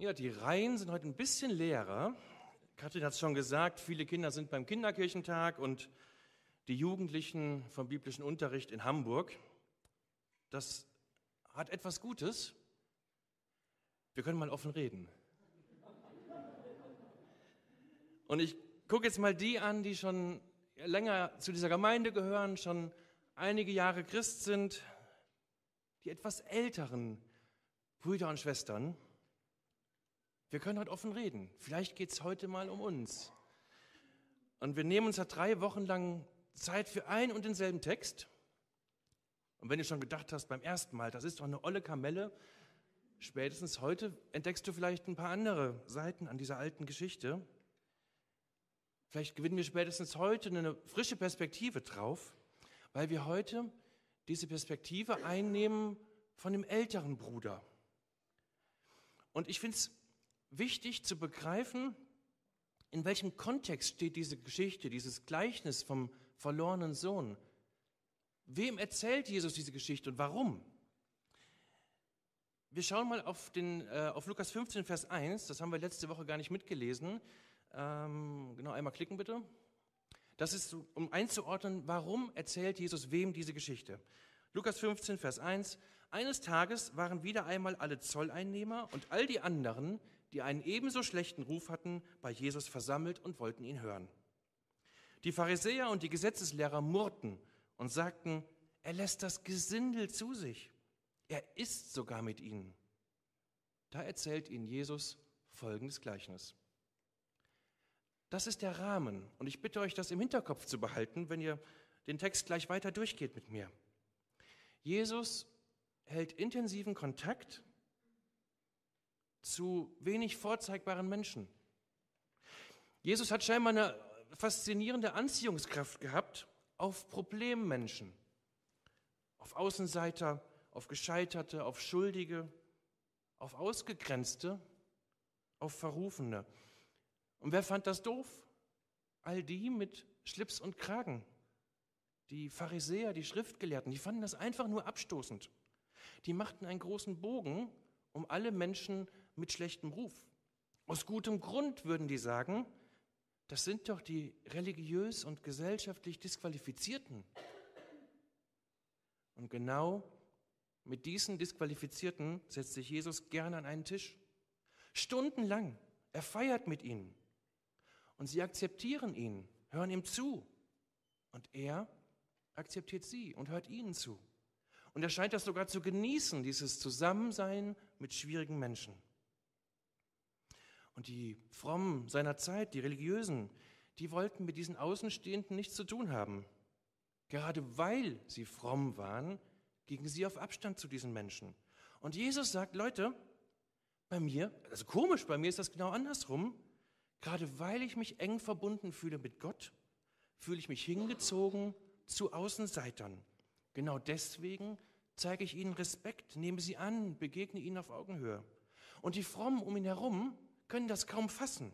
Ja, die Reihen sind heute ein bisschen leerer. Katrin hat es schon gesagt, viele Kinder sind beim Kinderkirchentag und die Jugendlichen vom biblischen Unterricht in Hamburg. Das hat etwas Gutes. Wir können mal offen reden. Und ich gucke jetzt mal die an, die schon länger zu dieser Gemeinde gehören, schon einige Jahre Christ sind, die etwas älteren Brüder und Schwestern. Wir können heute offen reden. Vielleicht geht es heute mal um uns. Und wir nehmen uns ja drei Wochen lang Zeit für einen und denselben Text. Und wenn du schon gedacht hast beim ersten Mal, das ist doch eine olle Kamelle, spätestens heute entdeckst du vielleicht ein paar andere Seiten an dieser alten Geschichte. Vielleicht gewinnen wir spätestens heute eine frische Perspektive drauf, weil wir heute diese Perspektive einnehmen von dem älteren Bruder. Und ich finde es wichtig zu begreifen, in welchem Kontext steht diese Geschichte, dieses Gleichnis vom verlorenen Sohn. Wem erzählt Jesus diese Geschichte und warum? Wir schauen mal auf, den, äh, auf Lukas 15, Vers 1. Das haben wir letzte Woche gar nicht mitgelesen. Ähm, genau, einmal klicken bitte. Das ist, um einzuordnen, warum erzählt Jesus wem diese Geschichte. Lukas 15, Vers 1. Eines Tages waren wieder einmal alle Zolleinnehmer und all die anderen, die einen ebenso schlechten Ruf hatten, bei Jesus versammelt und wollten ihn hören. Die Pharisäer und die Gesetzeslehrer murrten und sagten, er lässt das Gesindel zu sich. Er isst sogar mit ihnen. Da erzählt ihnen Jesus folgendes Gleichnis. Das ist der Rahmen und ich bitte euch, das im Hinterkopf zu behalten, wenn ihr den Text gleich weiter durchgeht mit mir. Jesus hält intensiven Kontakt zu wenig vorzeigbaren Menschen. Jesus hat scheinbar eine faszinierende Anziehungskraft gehabt auf Problemmenschen, auf Außenseiter, auf Gescheiterte, auf Schuldige, auf Ausgegrenzte, auf Verrufene. Und wer fand das doof? All die mit Schlips und Kragen. Die Pharisäer, die Schriftgelehrten, die fanden das einfach nur abstoßend. Die machten einen großen Bogen um alle Menschen mit schlechtem Ruf. Aus gutem Grund würden die sagen, das sind doch die religiös und gesellschaftlich Disqualifizierten. Und genau mit diesen Disqualifizierten setzt sich Jesus gerne an einen Tisch. Stundenlang. Er feiert mit ihnen. Und sie akzeptieren ihn, hören ihm zu. Und er akzeptiert sie und hört ihnen zu. Und er scheint das sogar zu genießen, dieses Zusammensein mit schwierigen Menschen. Und die Frommen seiner Zeit, die Religiösen, die wollten mit diesen Außenstehenden nichts zu tun haben. Gerade weil sie fromm waren, gingen sie auf Abstand zu diesen Menschen. Und Jesus sagt, Leute, bei mir, also komisch, bei mir ist das genau andersrum. Gerade weil ich mich eng verbunden fühle mit Gott, fühle ich mich hingezogen zu Außenseitern. Genau deswegen zeige ich ihnen Respekt, nehme sie an, begegne ihnen auf Augenhöhe. Und die Frommen um ihn herum können das kaum fassen.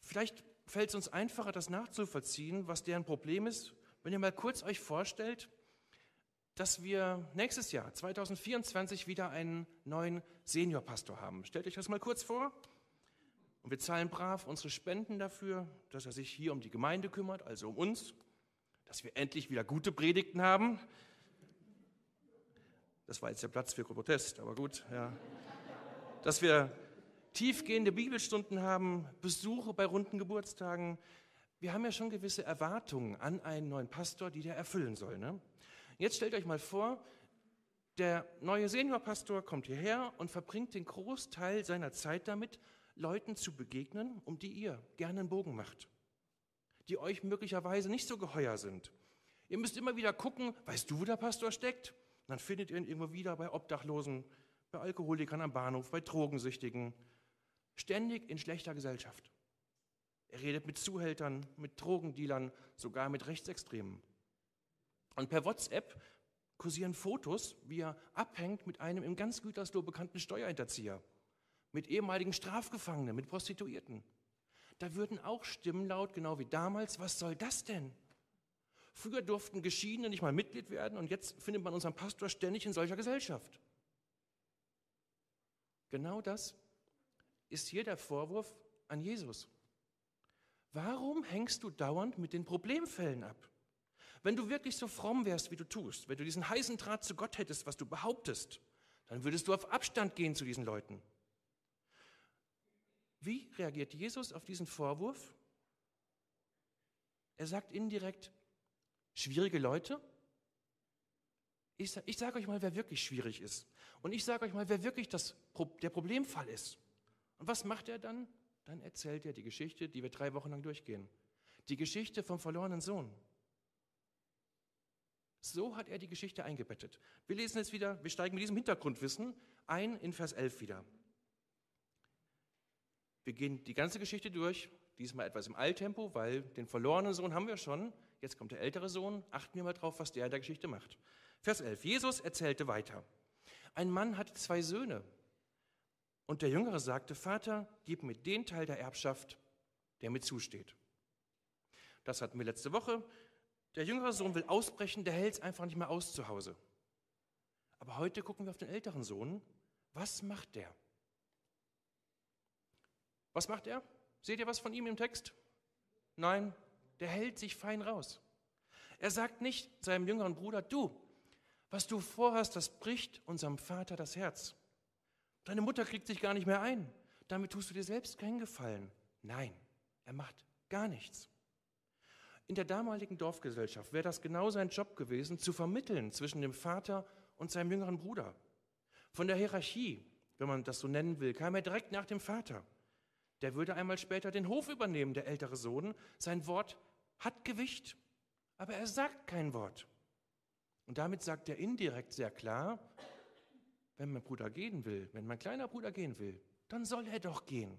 Vielleicht fällt es uns einfacher, das nachzuvollziehen, was deren Problem ist, wenn ihr mal kurz euch vorstellt, dass wir nächstes Jahr, 2024, wieder einen neuen Seniorpastor haben. Stellt euch das mal kurz vor. Und wir zahlen brav unsere Spenden dafür, dass er sich hier um die Gemeinde kümmert, also um uns, dass wir endlich wieder gute Predigten haben. Das war jetzt der Platz für Protest, aber gut, ja. Dass wir tiefgehende Bibelstunden haben, Besuche bei runden Geburtstagen. Wir haben ja schon gewisse Erwartungen an einen neuen Pastor, die der erfüllen soll. Ne? Jetzt stellt euch mal vor, der neue Seniorpastor kommt hierher und verbringt den Großteil seiner Zeit damit, Leuten zu begegnen, um die ihr gerne einen Bogen macht, die euch möglicherweise nicht so geheuer sind. Ihr müsst immer wieder gucken, weißt du, wo der Pastor steckt? dann findet ihr ihn irgendwo wieder bei Obdachlosen, bei Alkoholikern am Bahnhof, bei Drogensüchtigen, Ständig in schlechter Gesellschaft. Er redet mit Zuhältern, mit Drogendealern, sogar mit Rechtsextremen. Und per WhatsApp kursieren Fotos, wie er abhängt mit einem im ganz Gütersloh bekannten Steuerhinterzieher, mit ehemaligen Strafgefangenen, mit Prostituierten. Da würden auch Stimmen laut, genau wie damals, was soll das denn? Früher durften Geschiedene nicht mal Mitglied werden und jetzt findet man unseren Pastor ständig in solcher Gesellschaft. Genau das ist hier der Vorwurf an Jesus. Warum hängst du dauernd mit den Problemfällen ab? Wenn du wirklich so fromm wärst, wie du tust, wenn du diesen heißen Draht zu Gott hättest, was du behauptest, dann würdest du auf Abstand gehen zu diesen Leuten. Wie reagiert Jesus auf diesen Vorwurf? Er sagt indirekt, schwierige Leute? Ich, ich sage euch mal, wer wirklich schwierig ist. Und ich sage euch mal, wer wirklich das, der Problemfall ist. Und was macht er dann? Dann erzählt er die Geschichte, die wir drei Wochen lang durchgehen. Die Geschichte vom verlorenen Sohn. So hat er die Geschichte eingebettet. Wir lesen jetzt wieder, wir steigen mit diesem Hintergrundwissen ein in Vers 11 wieder. Wir gehen die ganze Geschichte durch, diesmal etwas im Eiltempo, weil den verlorenen Sohn haben wir schon. Jetzt kommt der ältere Sohn. Achten wir mal drauf, was der in der Geschichte macht. Vers 11. Jesus erzählte weiter. Ein Mann hatte zwei Söhne. Und der Jüngere sagte, Vater, gib mir den Teil der Erbschaft, der mir zusteht. Das hatten wir letzte Woche. Der jüngere Sohn will ausbrechen, der hält es einfach nicht mehr aus zu Hause. Aber heute gucken wir auf den älteren Sohn. Was macht der? Was macht er? Seht ihr was von ihm im Text? Nein, der hält sich fein raus. Er sagt nicht seinem jüngeren Bruder, du, was du vorhast, das bricht unserem Vater das Herz. Deine Mutter kriegt sich gar nicht mehr ein. Damit tust du dir selbst keinen Gefallen. Nein, er macht gar nichts. In der damaligen Dorfgesellschaft wäre das genau sein Job gewesen, zu vermitteln zwischen dem Vater und seinem jüngeren Bruder. Von der Hierarchie, wenn man das so nennen will, kam er direkt nach dem Vater. Der würde einmal später den Hof übernehmen, der ältere Sohn. Sein Wort hat Gewicht, aber er sagt kein Wort. Und damit sagt er indirekt sehr klar, wenn mein Bruder gehen will, wenn mein kleiner Bruder gehen will, dann soll er doch gehen.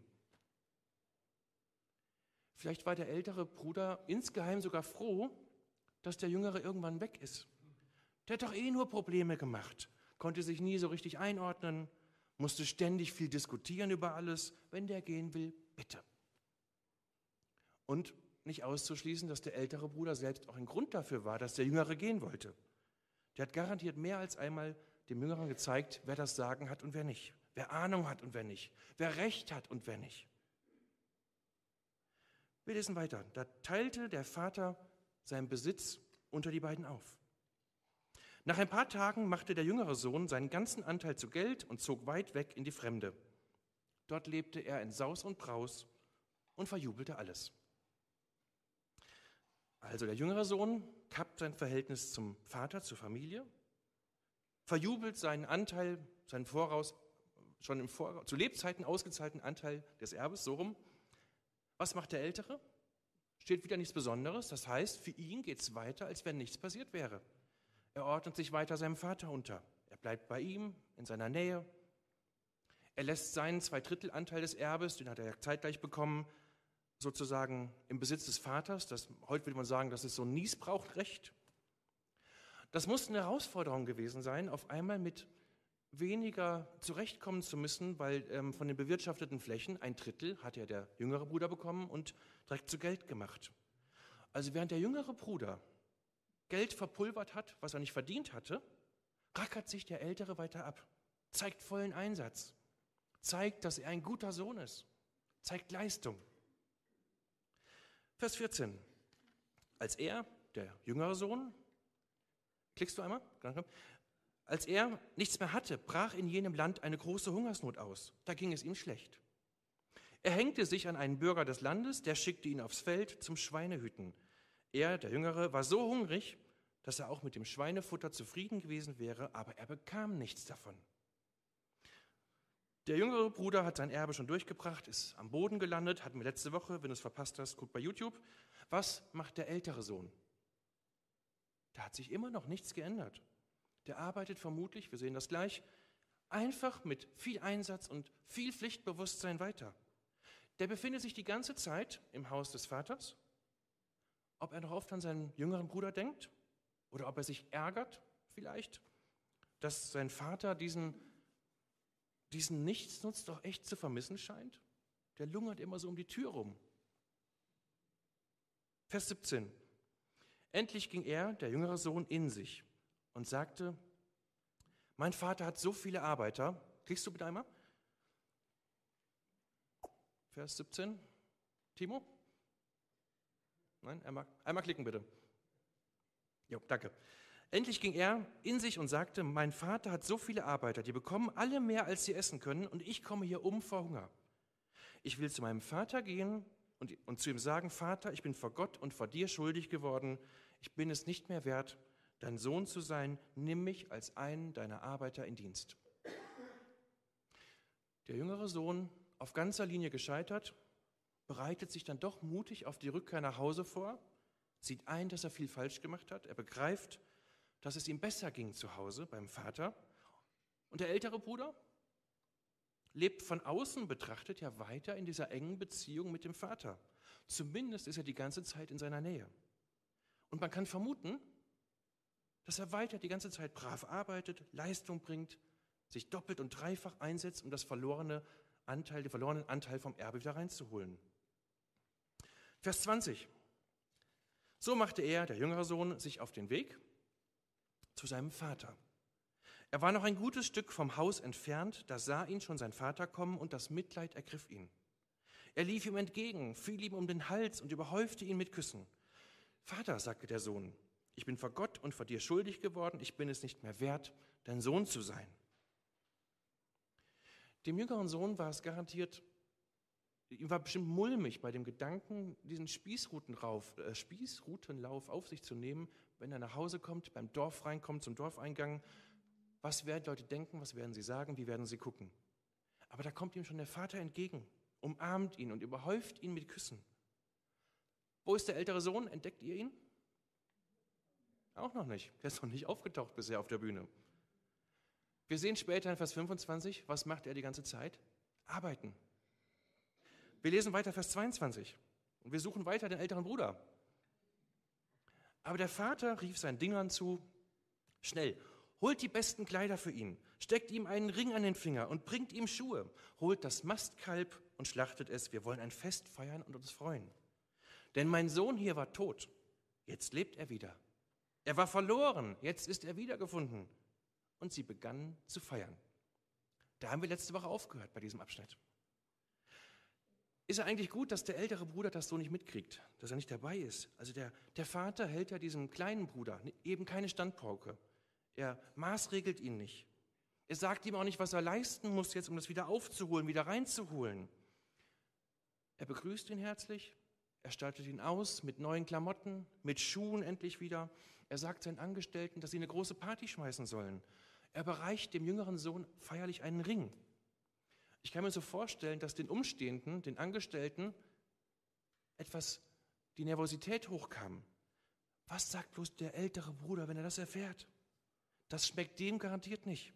Vielleicht war der ältere Bruder insgeheim sogar froh, dass der jüngere irgendwann weg ist. Der hat doch eh nur Probleme gemacht, konnte sich nie so richtig einordnen, musste ständig viel diskutieren über alles. Wenn der gehen will, bitte. Und nicht auszuschließen, dass der ältere Bruder selbst auch ein Grund dafür war, dass der Jüngere gehen wollte. Der hat garantiert mehr als einmal dem Jüngeren gezeigt, wer das Sagen hat und wer nicht, wer Ahnung hat und wer nicht, wer Recht hat und wer nicht. Wir lesen weiter. Da teilte der Vater seinen Besitz unter die beiden auf. Nach ein paar Tagen machte der jüngere Sohn seinen ganzen Anteil zu Geld und zog weit weg in die Fremde. Dort lebte er in Saus und Braus und verjubelte alles. Also der jüngere Sohn kappt sein Verhältnis zum Vater, zur Familie, verjubelt seinen Anteil, seinen Voraus, schon im Voraus, zu Lebzeiten ausgezahlten Anteil des Erbes, so rum, was macht der Ältere? Steht wieder nichts Besonderes. Das heißt, für ihn geht es weiter, als wenn nichts passiert wäre. Er ordnet sich weiter seinem Vater unter. Er bleibt bei ihm, in seiner Nähe. Er lässt seinen Zweidrittelanteil des Erbes, den hat er zeitgleich bekommen, sozusagen im Besitz des Vaters. Das, heute würde man sagen, das ist so ein Niesbrauchrecht. Das muss eine Herausforderung gewesen sein, auf einmal mit weniger zurechtkommen zu müssen, weil ähm, von den bewirtschafteten Flächen ein Drittel hat ja der jüngere Bruder bekommen und direkt zu Geld gemacht. Also während der jüngere Bruder Geld verpulvert hat, was er nicht verdient hatte, rackert sich der ältere weiter ab, zeigt vollen Einsatz, zeigt, dass er ein guter Sohn ist, zeigt Leistung. Vers 14. Als er, der jüngere Sohn, klickst du einmal? Als er nichts mehr hatte, brach in jenem Land eine große Hungersnot aus. Da ging es ihm schlecht. Er hängte sich an einen Bürger des Landes, der schickte ihn aufs Feld zum Schweinehüten. Er, der Jüngere, war so hungrig, dass er auch mit dem Schweinefutter zufrieden gewesen wäre, aber er bekam nichts davon. Der jüngere Bruder hat sein Erbe schon durchgebracht, ist am Boden gelandet, hatten wir letzte Woche, wenn du es verpasst hast, guck bei YouTube. Was macht der ältere Sohn? Da hat sich immer noch nichts geändert der arbeitet vermutlich, wir sehen das gleich, einfach mit viel Einsatz und viel Pflichtbewusstsein weiter. Der befindet sich die ganze Zeit im Haus des Vaters. Ob er noch oft an seinen jüngeren Bruder denkt oder ob er sich ärgert vielleicht, dass sein Vater diesen, diesen Nichtsnutz doch echt zu vermissen scheint. Der lungert immer so um die Tür rum. Vers 17. Endlich ging er, der jüngere Sohn, in sich und sagte, mein Vater hat so viele Arbeiter, kriegst du bitte einmal? Vers 17. Timo? Nein, einmal, einmal klicken bitte. Jo, danke. Endlich ging er in sich und sagte, mein Vater hat so viele Arbeiter, die bekommen alle mehr, als sie essen können, und ich komme hier um vor Hunger. Ich will zu meinem Vater gehen und, und zu ihm sagen, Vater, ich bin vor Gott und vor dir schuldig geworden, ich bin es nicht mehr wert, dein Sohn zu sein, nimm mich als einen deiner Arbeiter in Dienst. Der jüngere Sohn, auf ganzer Linie gescheitert, bereitet sich dann doch mutig auf die Rückkehr nach Hause vor, sieht ein, dass er viel falsch gemacht hat, er begreift, dass es ihm besser ging zu Hause beim Vater. Und der ältere Bruder lebt von außen betrachtet ja weiter in dieser engen Beziehung mit dem Vater. Zumindest ist er die ganze Zeit in seiner Nähe. Und man kann vermuten, dass er weiter die ganze Zeit brav arbeitet, Leistung bringt, sich doppelt und dreifach einsetzt, um das verlorene Anteil, den verlorenen Anteil vom Erbe wieder reinzuholen. Vers 20. So machte er, der jüngere Sohn, sich auf den Weg zu seinem Vater. Er war noch ein gutes Stück vom Haus entfernt, da sah ihn schon sein Vater kommen und das Mitleid ergriff ihn. Er lief ihm entgegen, fiel ihm um den Hals und überhäufte ihn mit Küssen. Vater, sagte der Sohn, ich bin vor Gott und vor dir schuldig geworden, ich bin es nicht mehr wert, dein Sohn zu sein. Dem jüngeren Sohn war es garantiert Ihm war bestimmt mulmig bei dem Gedanken, diesen Spießrutenlauf, äh, Spießrutenlauf auf sich zu nehmen, wenn er nach Hause kommt, beim Dorf reinkommt, zum Dorfeingang. Was werden Leute denken, was werden sie sagen, wie werden sie gucken? Aber da kommt ihm schon der Vater entgegen, umarmt ihn und überhäuft ihn mit Küssen. Wo ist der ältere Sohn? Entdeckt ihr ihn? Auch noch nicht. Der ist noch nicht aufgetaucht bisher auf der Bühne. Wir sehen später in Vers 25, was macht er die ganze Zeit? Arbeiten. Wir lesen weiter Vers 22 und wir suchen weiter den älteren Bruder. Aber der Vater rief seinen Dingern zu, schnell, holt die besten Kleider für ihn, steckt ihm einen Ring an den Finger und bringt ihm Schuhe, holt das Mastkalb und schlachtet es, wir wollen ein Fest feiern und uns freuen. Denn mein Sohn hier war tot, jetzt lebt er wieder. Er war verloren, jetzt ist er wiedergefunden. Und sie begannen zu feiern. Da haben wir letzte Woche aufgehört bei diesem Abschnitt. Ist ja eigentlich gut, dass der ältere Bruder das so nicht mitkriegt, dass er nicht dabei ist. Also der, der Vater hält ja diesem kleinen Bruder eben keine Standpauke. Er maßregelt ihn nicht. Er sagt ihm auch nicht, was er leisten muss jetzt, um das wieder aufzuholen, wieder reinzuholen. Er begrüßt ihn herzlich, er stattet ihn aus mit neuen Klamotten, mit Schuhen endlich wieder. Er sagt seinen Angestellten, dass sie eine große Party schmeißen sollen. Er bereicht dem jüngeren Sohn feierlich einen Ring. Ich kann mir so vorstellen, dass den Umstehenden, den Angestellten, etwas die Nervosität hochkam. Was sagt bloß der ältere Bruder, wenn er das erfährt? Das schmeckt dem garantiert nicht.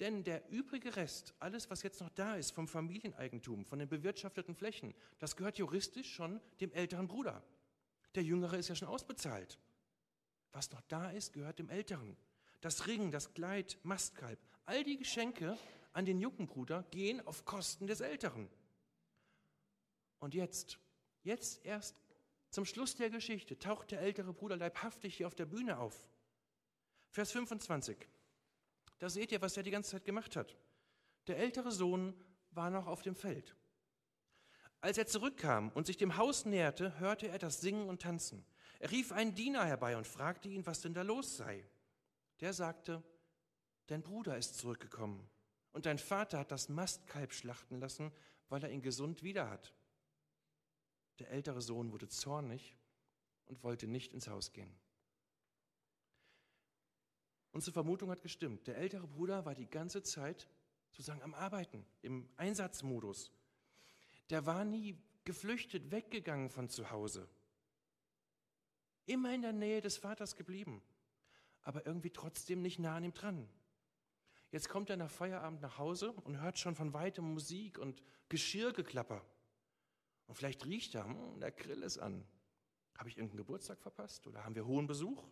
Denn der übrige Rest, alles, was jetzt noch da ist vom Familieneigentum, von den bewirtschafteten Flächen, das gehört juristisch schon dem älteren Bruder. Der Jüngere ist ja schon ausbezahlt. Was noch da ist, gehört dem Älteren. Das Ring, das Kleid, Mastkalb, all die Geschenke an den jungen Bruder gehen auf Kosten des Älteren. Und jetzt, jetzt erst zum Schluss der Geschichte taucht der ältere Bruder leibhaftig hier auf der Bühne auf. Vers 25. Da seht ihr, was er die ganze Zeit gemacht hat. Der ältere Sohn war noch auf dem Feld. Als er zurückkam und sich dem Haus näherte, hörte er das Singen und Tanzen. Er rief einen Diener herbei und fragte ihn, was denn da los sei. Der sagte, dein Bruder ist zurückgekommen und dein Vater hat das Mastkalb schlachten lassen, weil er ihn gesund wieder hat. Der ältere Sohn wurde zornig und wollte nicht ins Haus gehen. Unsere Vermutung hat gestimmt. Der ältere Bruder war die ganze Zeit sozusagen am Arbeiten, im Einsatzmodus. Der war nie geflüchtet, weggegangen von zu Hause. Immer in der Nähe des Vaters geblieben, aber irgendwie trotzdem nicht nah an ihm dran. Jetzt kommt er nach Feierabend nach Hause und hört schon von weitem Musik und Geschirrgeklapper. Und vielleicht riecht er, hm, der Grill ist an. Habe ich irgendeinen Geburtstag verpasst oder haben wir hohen Besuch?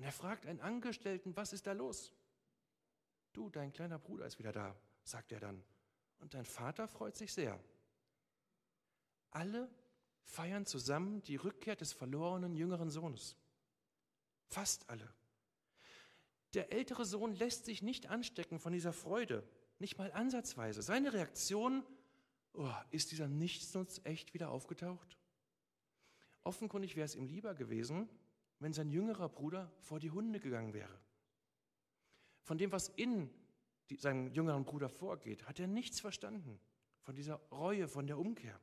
Und er fragt einen Angestellten, was ist da los? Du, dein kleiner Bruder ist wieder da, sagt er dann. Und dein Vater freut sich sehr. Alle feiern zusammen die Rückkehr des verlorenen jüngeren Sohnes. Fast alle. Der ältere Sohn lässt sich nicht anstecken von dieser Freude, nicht mal ansatzweise. Seine Reaktion oh, ist dieser Nichtsnutz echt wieder aufgetaucht? Offenkundig wäre es ihm lieber gewesen, wenn sein jüngerer Bruder vor die Hunde gegangen wäre. Von dem, was in seinem jüngeren Bruder vorgeht, hat er nichts verstanden. Von dieser Reue, von der Umkehr,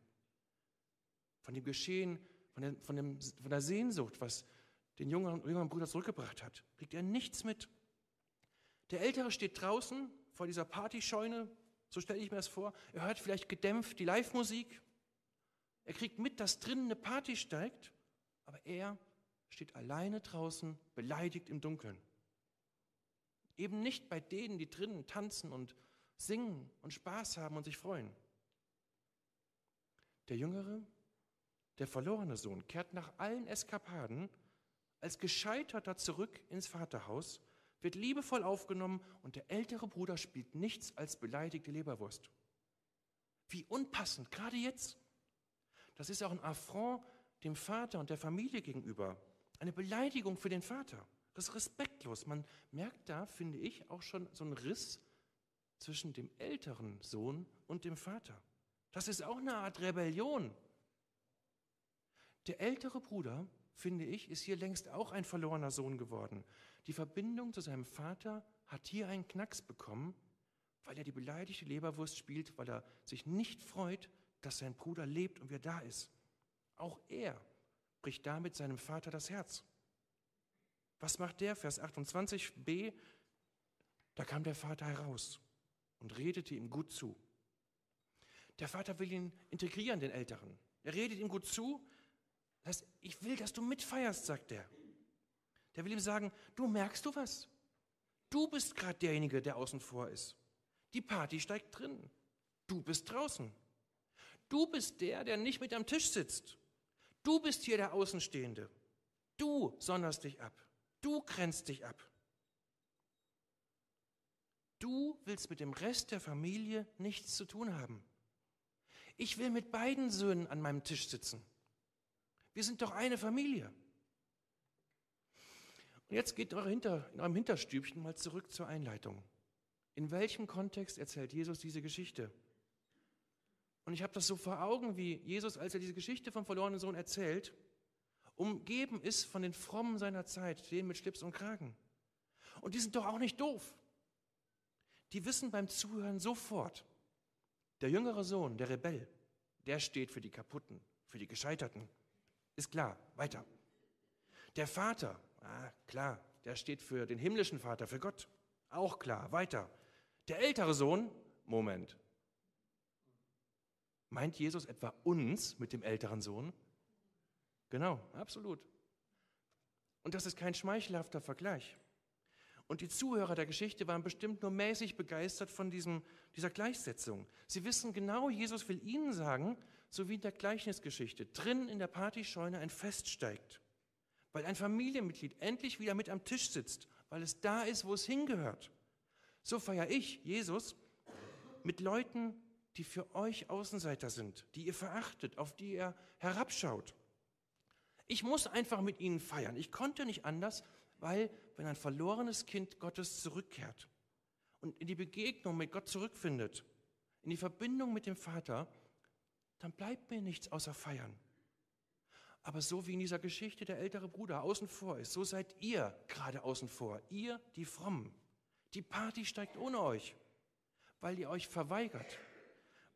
von dem Geschehen, von der, von dem, von der Sehnsucht, was den jüngeren, jüngeren Bruder zurückgebracht hat, kriegt er nichts mit. Der Ältere steht draußen vor dieser Partyscheune, so stelle ich mir das vor. Er hört vielleicht gedämpft die Live-Musik. Er kriegt mit, dass drinnen eine Party steigt, aber er steht alleine draußen, beleidigt im Dunkeln. Eben nicht bei denen, die drinnen tanzen und singen und Spaß haben und sich freuen. Der Jüngere, der verlorene Sohn, kehrt nach allen Eskapaden als Gescheiterter zurück ins Vaterhaus, wird liebevoll aufgenommen und der ältere Bruder spielt nichts als beleidigte Leberwurst. Wie unpassend, gerade jetzt. Das ist auch ein Affront dem Vater und der Familie gegenüber. Eine Beleidigung für den Vater. Das ist respektlos. Man merkt da, finde ich, auch schon so einen Riss zwischen dem älteren Sohn und dem Vater. Das ist auch eine Art Rebellion. Der ältere Bruder, finde ich, ist hier längst auch ein verlorener Sohn geworden. Die Verbindung zu seinem Vater hat hier einen Knacks bekommen, weil er die beleidigte Leberwurst spielt, weil er sich nicht freut, dass sein Bruder lebt und wer da ist. Auch er bricht damit seinem Vater das Herz. Was macht der? Vers 28b. Da kam der Vater heraus und redete ihm gut zu. Der Vater will ihn integrieren, den Älteren. Er redet ihm gut zu. Das heißt, ich will, dass du mitfeierst, sagt er. Der will ihm sagen, du merkst du was? Du bist gerade derjenige, der außen vor ist. Die Party steigt drin. Du bist draußen. Du bist der, der nicht mit am Tisch sitzt. Du bist hier der Außenstehende. Du sonderst dich ab. Du grenzt dich ab. Du willst mit dem Rest der Familie nichts zu tun haben. Ich will mit beiden Söhnen an meinem Tisch sitzen. Wir sind doch eine Familie. Und jetzt geht in eurem Hinterstübchen mal zurück zur Einleitung. In welchem Kontext erzählt Jesus diese Geschichte? Und ich habe das so vor Augen, wie Jesus, als er diese Geschichte vom verlorenen Sohn erzählt, umgeben ist von den Frommen seiner Zeit, denen mit Schlips und Kragen. Und die sind doch auch nicht doof. Die wissen beim Zuhören sofort, der jüngere Sohn, der Rebell, der steht für die Kaputten, für die Gescheiterten. Ist klar, weiter. Der Vater, ah, klar, der steht für den himmlischen Vater, für Gott. Auch klar, weiter. Der ältere Sohn, Moment, Meint Jesus etwa uns mit dem älteren Sohn? Genau, absolut. Und das ist kein schmeichelhafter Vergleich. Und die Zuhörer der Geschichte waren bestimmt nur mäßig begeistert von diesem, dieser Gleichsetzung. Sie wissen genau, Jesus will ihnen sagen, so wie in der Gleichnisgeschichte, drin in der Partyscheune ein Fest steigt, weil ein Familienmitglied endlich wieder mit am Tisch sitzt, weil es da ist, wo es hingehört. So feiere ich, Jesus, mit Leuten, die für euch Außenseiter sind, die ihr verachtet, auf die ihr herabschaut. Ich muss einfach mit ihnen feiern. Ich konnte nicht anders, weil wenn ein verlorenes Kind Gottes zurückkehrt und in die Begegnung mit Gott zurückfindet, in die Verbindung mit dem Vater, dann bleibt mir nichts außer feiern. Aber so wie in dieser Geschichte der ältere Bruder außen vor ist, so seid ihr gerade außen vor, ihr die Frommen. Die Party steigt ohne euch, weil ihr euch verweigert,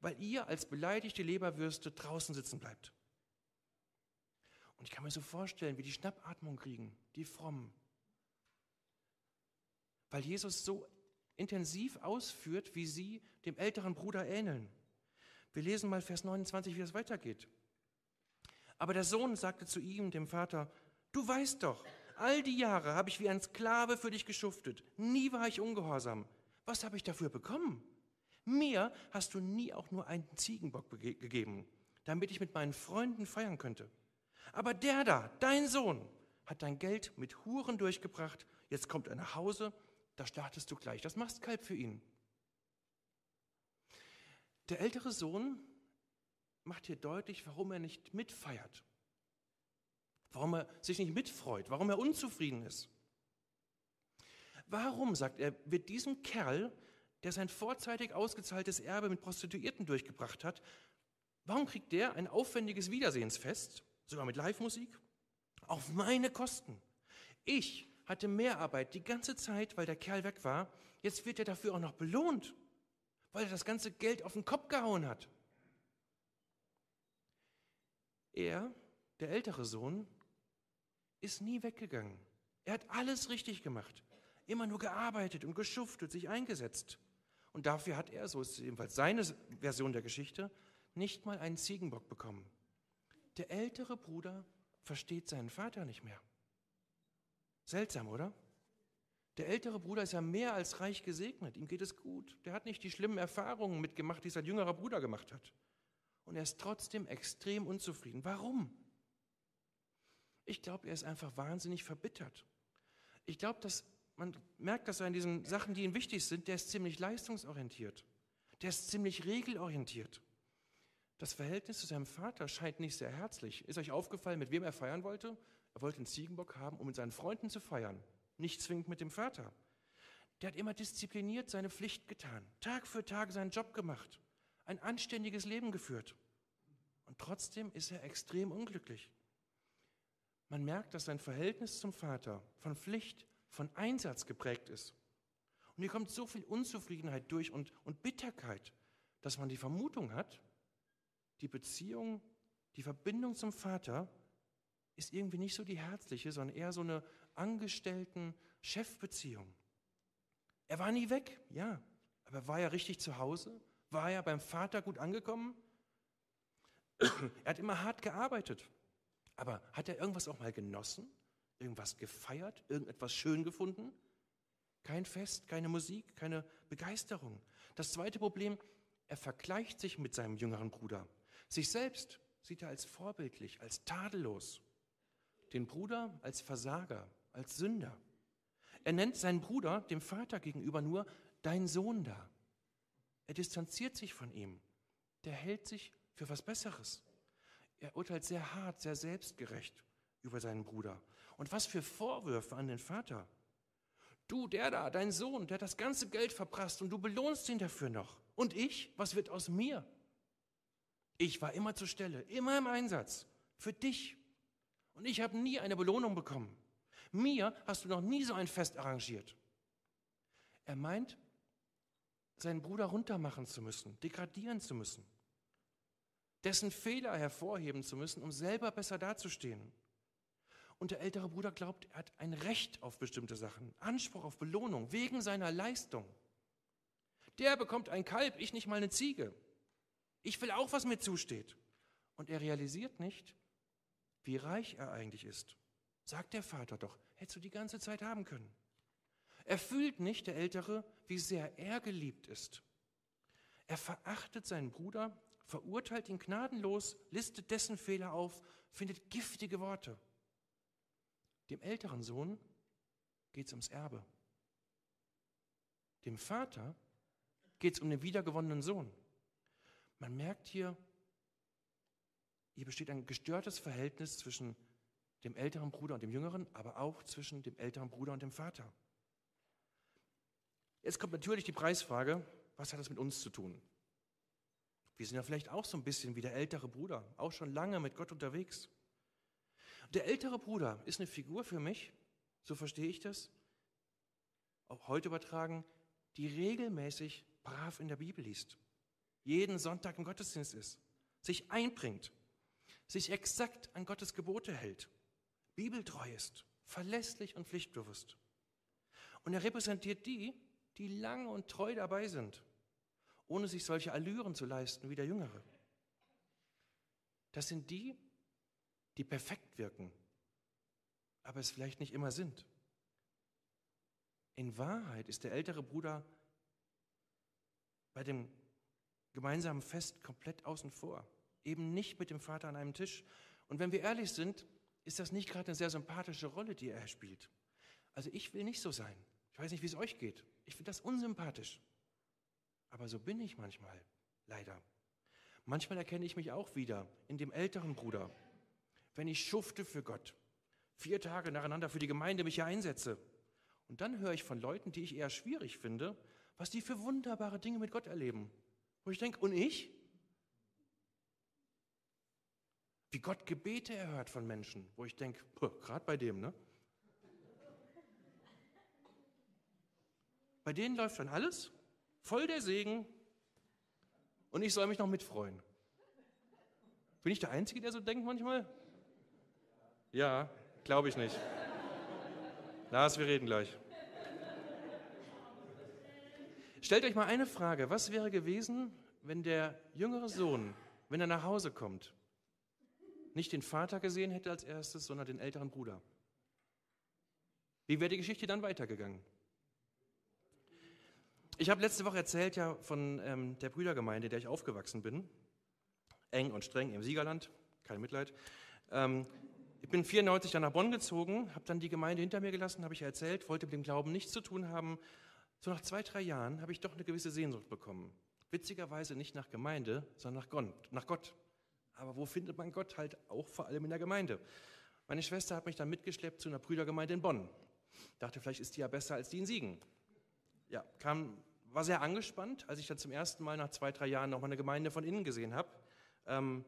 weil ihr als beleidigte Leberwürste draußen sitzen bleibt. Und ich kann mir so vorstellen, wie die Schnappatmung kriegen, die Frommen. Weil Jesus so intensiv ausführt, wie sie dem älteren Bruder ähneln. Wir lesen mal Vers 29, wie es weitergeht. Aber der Sohn sagte zu ihm, dem Vater, du weißt doch, all die Jahre habe ich wie ein Sklave für dich geschuftet. Nie war ich ungehorsam. Was habe ich dafür bekommen? Mir hast du nie auch nur einen Ziegenbock gegeben, damit ich mit meinen Freunden feiern könnte. Aber der da, dein Sohn, hat dein Geld mit Huren durchgebracht. Jetzt kommt er nach Hause, da startest du gleich das Mastkalb für ihn. Der ältere Sohn macht hier deutlich, warum er nicht mitfeiert, warum er sich nicht mitfreut, warum er unzufrieden ist. Warum, sagt er, wird diesem Kerl der sein vorzeitig ausgezahltes Erbe mit Prostituierten durchgebracht hat, warum kriegt der ein aufwendiges Wiedersehensfest, sogar mit Live-Musik, auf meine Kosten? Ich hatte mehr Arbeit die ganze Zeit, weil der Kerl weg war. Jetzt wird er dafür auch noch belohnt, weil er das ganze Geld auf den Kopf gehauen hat. Er, der ältere Sohn, ist nie weggegangen. Er hat alles richtig gemacht. Immer nur gearbeitet und geschuftet, sich eingesetzt. Und dafür hat er, so ist jedenfalls seine Version der Geschichte, nicht mal einen Ziegenbock bekommen. Der ältere Bruder versteht seinen Vater nicht mehr. Seltsam, oder? Der ältere Bruder ist ja mehr als reich gesegnet. Ihm geht es gut. Der hat nicht die schlimmen Erfahrungen mitgemacht, die sein jüngerer Bruder gemacht hat. Und er ist trotzdem extrem unzufrieden. Warum? Ich glaube, er ist einfach wahnsinnig verbittert. Ich glaube, dass man merkt das an diesen Sachen, die ihm wichtig sind, der ist ziemlich leistungsorientiert. Der ist ziemlich regelorientiert. Das Verhältnis zu seinem Vater scheint nicht sehr herzlich. Ist euch aufgefallen, mit wem er feiern wollte? Er wollte einen Ziegenbock haben, um mit seinen Freunden zu feiern, nicht zwingend mit dem Vater. Der hat immer diszipliniert seine Pflicht getan, Tag für Tag seinen Job gemacht, ein anständiges Leben geführt. Und trotzdem ist er extrem unglücklich. Man merkt, dass sein Verhältnis zum Vater von Pflicht, von Einsatz geprägt ist. Und hier kommt so viel Unzufriedenheit durch und, und Bitterkeit, dass man die Vermutung hat, die Beziehung, die Verbindung zum Vater ist irgendwie nicht so die herzliche, sondern eher so eine Angestellten-Chefbeziehung. Er war nie weg, ja, aber war er richtig zu Hause? War er beim Vater gut angekommen? er hat immer hart gearbeitet. Aber hat er irgendwas auch mal genossen? Irgendwas gefeiert? Irgendetwas schön gefunden? Kein Fest, keine Musik, keine Begeisterung. Das zweite Problem, er vergleicht sich mit seinem jüngeren Bruder. Sich selbst sieht er als vorbildlich, als tadellos den Bruder als Versager, als Sünder. Er nennt seinen Bruder dem Vater gegenüber nur dein Sohn da. Er distanziert sich von ihm. Der hält sich für was Besseres. Er urteilt sehr hart, sehr selbstgerecht über seinen Bruder. Und was für Vorwürfe an den Vater. Du, der da, dein Sohn, der hat das ganze Geld verprasst und du belohnst ihn dafür noch. Und ich, was wird aus mir? Ich war immer zur Stelle, immer im Einsatz. Für dich. Und ich habe nie eine Belohnung bekommen. Mir hast du noch nie so ein Fest arrangiert. Er meint, seinen Bruder runtermachen zu müssen, degradieren zu müssen, dessen Fehler hervorheben zu müssen, um selber besser dazustehen. Und der ältere Bruder glaubt, er hat ein Recht auf bestimmte Sachen, Anspruch auf Belohnung wegen seiner Leistung. Der bekommt ein Kalb, ich nicht mal eine Ziege. Ich will auch, was mir zusteht. Und er realisiert nicht, wie reich er eigentlich ist. Sagt der Vater doch, hättest du die ganze Zeit haben können. Er fühlt nicht, der Ältere, wie sehr er geliebt ist. Er verachtet seinen Bruder, verurteilt ihn gnadenlos, listet dessen Fehler auf, findet giftige Worte. Dem älteren Sohn geht es ums Erbe. Dem Vater geht es um den wiedergewonnenen Sohn. Man merkt hier, hier besteht ein gestörtes Verhältnis zwischen dem älteren Bruder und dem jüngeren, aber auch zwischen dem älteren Bruder und dem Vater. Jetzt kommt natürlich die Preisfrage, was hat das mit uns zu tun? Wir sind ja vielleicht auch so ein bisschen wie der ältere Bruder, auch schon lange mit Gott unterwegs. Der ältere Bruder ist eine Figur für mich, so verstehe ich das, auch heute übertragen, die regelmäßig brav in der Bibel liest, jeden Sonntag im Gottesdienst ist, sich einbringt, sich exakt an Gottes Gebote hält, bibeltreu ist, verlässlich und pflichtbewusst. Und er repräsentiert die, die lange und treu dabei sind, ohne sich solche Allüren zu leisten wie der Jüngere. Das sind die, die perfekt wirken, aber es vielleicht nicht immer sind. In Wahrheit ist der ältere Bruder bei dem gemeinsamen Fest komplett außen vor eben nicht mit dem Vater an einem Tisch. Und wenn wir ehrlich sind, ist das nicht gerade eine sehr sympathische Rolle, die er spielt. Also ich will nicht so sein. Ich weiß nicht, wie es euch geht. Ich finde das unsympathisch. Aber so bin ich manchmal, leider. Manchmal erkenne ich mich auch wieder in dem älteren Bruder, wenn ich schufte für Gott, vier Tage nacheinander für die Gemeinde mich hier einsetze. Und dann höre ich von Leuten, die ich eher schwierig finde, was die für wunderbare Dinge mit Gott erleben. Wo ich denke, und ich? Wie Gott Gebete erhört von Menschen, wo ich denke, gerade bei dem, ne? Bei denen läuft dann alles, voll der Segen, und ich soll mich noch mitfreuen. Bin ich der Einzige, der so denkt manchmal? Ja, glaube ich nicht. Lars, wir reden gleich. Stellt euch mal eine Frage. Was wäre gewesen, wenn der jüngere Sohn, wenn er nach Hause kommt, nicht den Vater gesehen hätte als erstes, sondern den älteren Bruder? Wie wäre die Geschichte dann weitergegangen? Ich habe letzte Woche erzählt ja von ähm, der Brüdergemeinde, der ich aufgewachsen bin. Eng und streng im Siegerland, kein Mitleid. Ähm, ich bin 94 dann nach Bonn gezogen, habe dann die Gemeinde hinter mir gelassen, habe ich erzählt, wollte mit dem Glauben nichts zu tun haben. So nach zwei, drei Jahren habe ich doch eine gewisse Sehnsucht bekommen. Witzigerweise nicht nach Gemeinde, sondern nach Gott. Nach Gott. Aber wo findet man Gott? Halt auch vor allem in der Gemeinde. Meine Schwester hat mich dann mitgeschleppt zu einer Brüdergemeinde in Bonn. Dachte, vielleicht ist die ja besser als die in Siegen. Ja, kam, war sehr angespannt, als ich dann zum ersten Mal nach zwei, drei Jahren nochmal eine Gemeinde von innen gesehen habe. Ähm,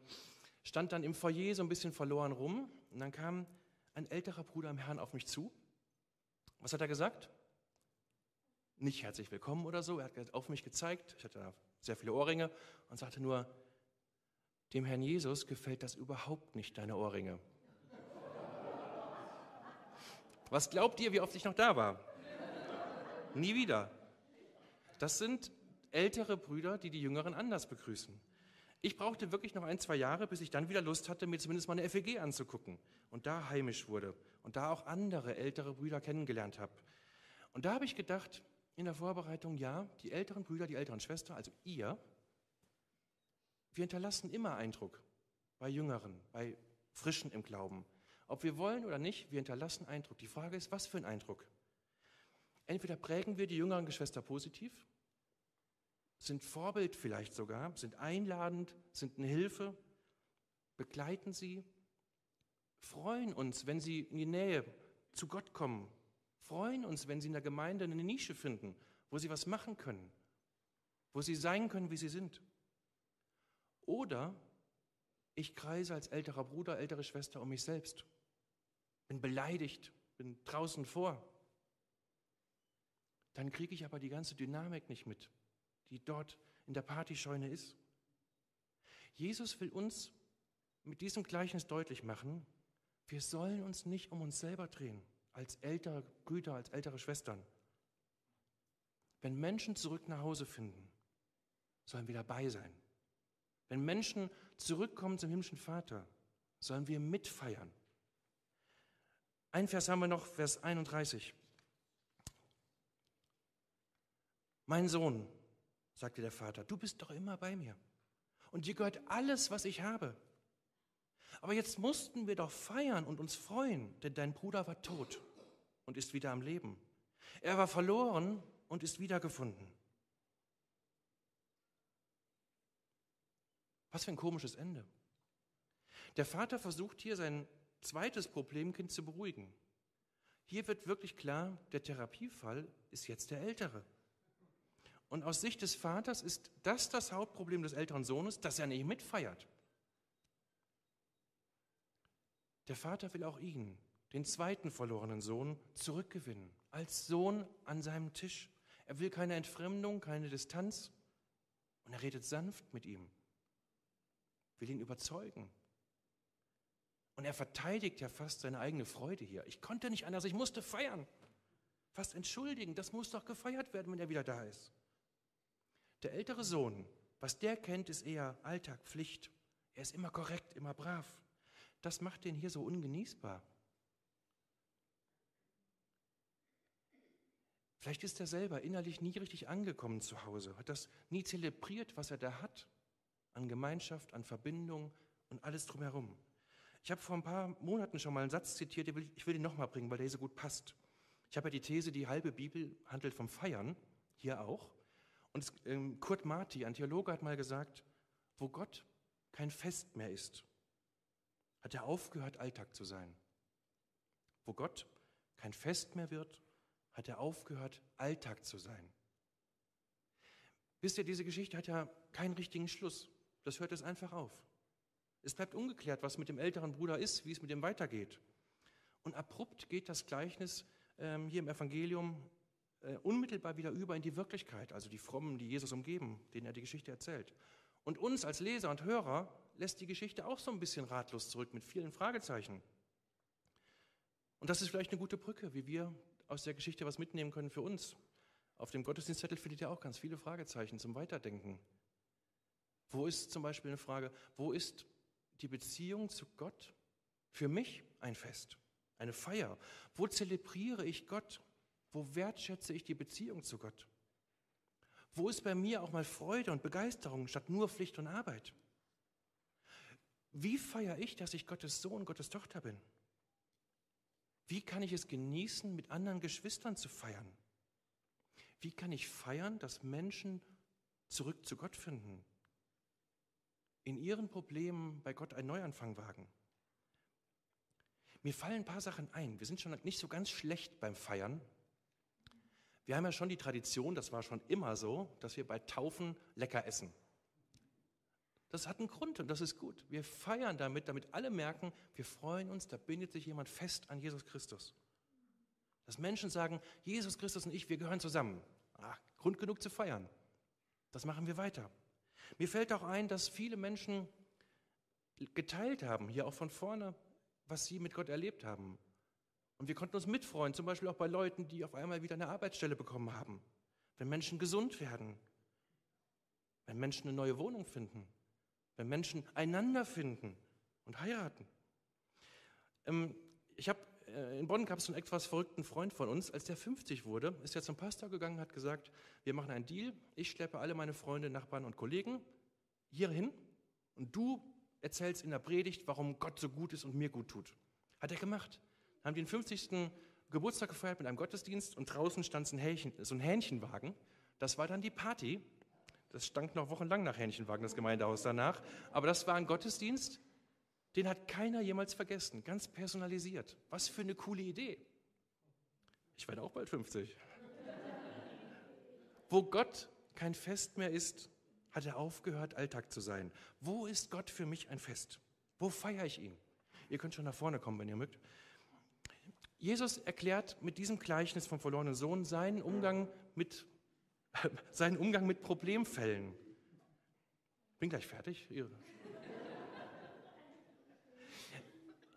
stand dann im Foyer so ein bisschen verloren rum und dann kam ein älterer Bruder im Herrn auf mich zu. Was hat er gesagt? Nicht herzlich willkommen oder so. Er hat auf mich gezeigt. Ich hatte sehr viele Ohrringe und sagte nur, dem Herrn Jesus gefällt das überhaupt nicht, deine Ohrringe. Was glaubt ihr, wie oft ich noch da war? Nie wieder. Das sind ältere Brüder, die die Jüngeren anders begrüßen. Ich brauchte wirklich noch ein, zwei Jahre, bis ich dann wieder Lust hatte, mir zumindest mal eine FEG anzugucken und da heimisch wurde und da auch andere ältere Brüder kennengelernt habe. Und da habe ich gedacht, in der Vorbereitung, ja, die älteren Brüder, die älteren Schwestern, also ihr, wir hinterlassen immer Eindruck bei Jüngeren, bei Frischen im Glauben. Ob wir wollen oder nicht, wir hinterlassen Eindruck. Die Frage ist, was für ein Eindruck? Entweder prägen wir die jüngeren Geschwister positiv sind Vorbild vielleicht sogar, sind einladend, sind eine Hilfe, begleiten sie, freuen uns, wenn sie in die Nähe zu Gott kommen, freuen uns, wenn sie in der Gemeinde eine Nische finden, wo sie was machen können, wo sie sein können, wie sie sind. Oder ich kreise als älterer Bruder, ältere Schwester um mich selbst, bin beleidigt, bin draußen vor. Dann kriege ich aber die ganze Dynamik nicht mit die dort in der Partyscheune ist. Jesus will uns mit diesem Gleichnis deutlich machen, wir sollen uns nicht um uns selber drehen, als ältere Brüder, als ältere Schwestern. Wenn Menschen zurück nach Hause finden, sollen wir dabei sein. Wenn Menschen zurückkommen zum himmlischen Vater, sollen wir mitfeiern. Ein Vers haben wir noch, Vers 31. Mein Sohn, sagte der Vater, du bist doch immer bei mir. Und dir gehört alles, was ich habe. Aber jetzt mussten wir doch feiern und uns freuen, denn dein Bruder war tot und ist wieder am Leben. Er war verloren und ist wiedergefunden. Was für ein komisches Ende. Der Vater versucht hier sein zweites Problemkind zu beruhigen. Hier wird wirklich klar, der Therapiefall ist jetzt der Ältere. Und aus Sicht des Vaters ist das das Hauptproblem des älteren Sohnes, dass er nicht mitfeiert. Der Vater will auch ihn, den zweiten verlorenen Sohn, zurückgewinnen, als Sohn an seinem Tisch. Er will keine Entfremdung, keine Distanz. Und er redet sanft mit ihm, will ihn überzeugen. Und er verteidigt ja fast seine eigene Freude hier. Ich konnte nicht anders, ich musste feiern. Fast entschuldigen, das muss doch gefeiert werden, wenn er wieder da ist. Der ältere Sohn, was der kennt, ist eher Alltag, Pflicht. Er ist immer korrekt, immer brav. Das macht den hier so ungenießbar. Vielleicht ist er selber innerlich nie richtig angekommen zu Hause, hat das nie zelebriert, was er da hat, an Gemeinschaft, an Verbindung und alles drumherum. Ich habe vor ein paar Monaten schon mal einen Satz zitiert, ich will ihn nochmal bringen, weil der so gut passt. Ich habe ja die These, die halbe Bibel handelt vom Feiern, hier auch. Und ähm, Kurt Marti, ein Theologe, hat mal gesagt, wo Gott kein Fest mehr ist, hat er aufgehört, Alltag zu sein. Wo Gott kein Fest mehr wird, hat er aufgehört, Alltag zu sein. Wisst ihr, diese Geschichte hat ja keinen richtigen Schluss. Das hört es einfach auf. Es bleibt ungeklärt, was mit dem älteren Bruder ist, wie es mit ihm weitergeht. Und abrupt geht das Gleichnis ähm, hier im Evangelium äh, unmittelbar wieder über in die Wirklichkeit, also die Frommen, die Jesus umgeben, denen er die Geschichte erzählt. Und uns als Leser und Hörer lässt die Geschichte auch so ein bisschen ratlos zurück mit vielen Fragezeichen. Und das ist vielleicht eine gute Brücke, wie wir aus der Geschichte was mitnehmen können für uns. Auf dem Gottesdienstzettel findet ihr auch ganz viele Fragezeichen zum Weiterdenken. Wo ist zum Beispiel eine Frage, wo ist die Beziehung zu Gott für mich ein Fest, eine Feier? Wo zelebriere ich Gott? Wo wertschätze ich die Beziehung zu Gott? Wo ist bei mir auch mal Freude und Begeisterung statt nur Pflicht und Arbeit? Wie feiere ich, dass ich Gottes Sohn, Gottes Tochter bin? Wie kann ich es genießen, mit anderen Geschwistern zu feiern? Wie kann ich feiern, dass Menschen zurück zu Gott finden? In ihren Problemen bei Gott einen Neuanfang wagen? Mir fallen ein paar Sachen ein. Wir sind schon nicht so ganz schlecht beim Feiern. Wir haben ja schon die Tradition, das war schon immer so, dass wir bei Taufen lecker essen. Das hat einen Grund und das ist gut. Wir feiern damit, damit alle merken, wir freuen uns, da bindet sich jemand fest an Jesus Christus. Dass Menschen sagen, Jesus Christus und ich, wir gehören zusammen. Ah, Grund genug zu feiern. Das machen wir weiter. Mir fällt auch ein, dass viele Menschen geteilt haben, hier auch von vorne, was sie mit Gott erlebt haben. Und wir konnten uns mitfreuen, zum Beispiel auch bei Leuten, die auf einmal wieder eine Arbeitsstelle bekommen haben. Wenn Menschen gesund werden, wenn Menschen eine neue Wohnung finden, wenn Menschen einander finden und heiraten. Ähm, ich habe äh, in Bonn gab es einen etwas verrückten Freund von uns. Als der 50 wurde, ist er zum Pastor gegangen, hat gesagt: Wir machen einen Deal. Ich schleppe alle meine Freunde, Nachbarn und Kollegen hierhin und du erzählst in der Predigt, warum Gott so gut ist und mir gut tut. Hat er gemacht. Haben den 50. Geburtstag gefeiert mit einem Gottesdienst und draußen stand so ein, Hähnchen, so ein Hähnchenwagen. Das war dann die Party das stank noch wochenlang nach Hähnchenwagen, das Gemeindehaus danach. Aber das war ein Gottesdienst, den hat keiner jemals vergessen. Ganz personalisiert. Was für eine coole Idee. Ich werde auch bald 50. Wo Gott kein Fest mehr ist, hat er aufgehört, Alltag zu sein. Wo ist Gott für mich ein Fest? Wo feiere ich ihn? Ihr könnt schon nach vorne kommen, wenn ihr mögt. Jesus erklärt mit diesem Gleichnis vom verlorenen Sohn seinen Umgang mit seinen Umgang mit Problemfällen. Bin gleich fertig.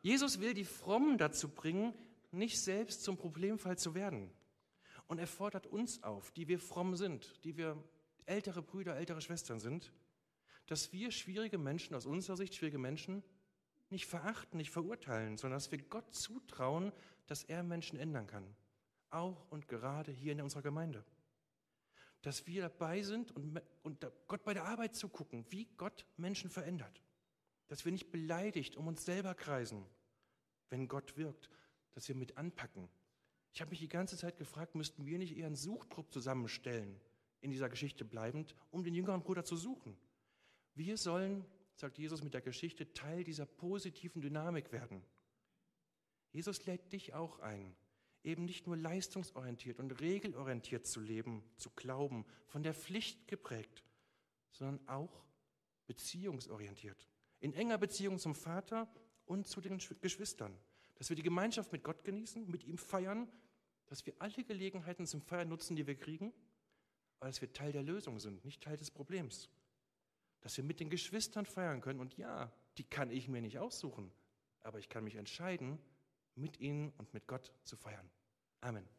Jesus will die Frommen dazu bringen, nicht selbst zum Problemfall zu werden. Und er fordert uns auf, die wir fromm sind, die wir ältere Brüder, ältere Schwestern sind, dass wir schwierige Menschen, aus unserer Sicht schwierige Menschen, nicht verachten, nicht verurteilen, sondern dass wir Gott zutrauen, dass er Menschen ändern kann. Auch und gerade hier in unserer Gemeinde dass wir dabei sind und, und Gott bei der Arbeit zugucken, wie Gott Menschen verändert. Dass wir nicht beleidigt um uns selber kreisen, wenn Gott wirkt, dass wir mit anpacken. Ich habe mich die ganze Zeit gefragt, müssten wir nicht eher einen Suchtrupp zusammenstellen, in dieser Geschichte bleibend, um den jüngeren Bruder zu suchen. Wir sollen, sagt Jesus mit der Geschichte, Teil dieser positiven Dynamik werden. Jesus lädt dich auch ein, eben nicht nur leistungsorientiert und regelorientiert zu leben, zu glauben, von der Pflicht geprägt, sondern auch beziehungsorientiert. In enger Beziehung zum Vater und zu den Geschwistern. Dass wir die Gemeinschaft mit Gott genießen, mit ihm feiern, dass wir alle Gelegenheiten zum Feiern nutzen, die wir kriegen, aber dass wir Teil der Lösung sind, nicht Teil des Problems. Dass wir mit den Geschwistern feiern können und ja, die kann ich mir nicht aussuchen, aber ich kann mich entscheiden, mit ihnen und mit Gott zu feiern. Amen.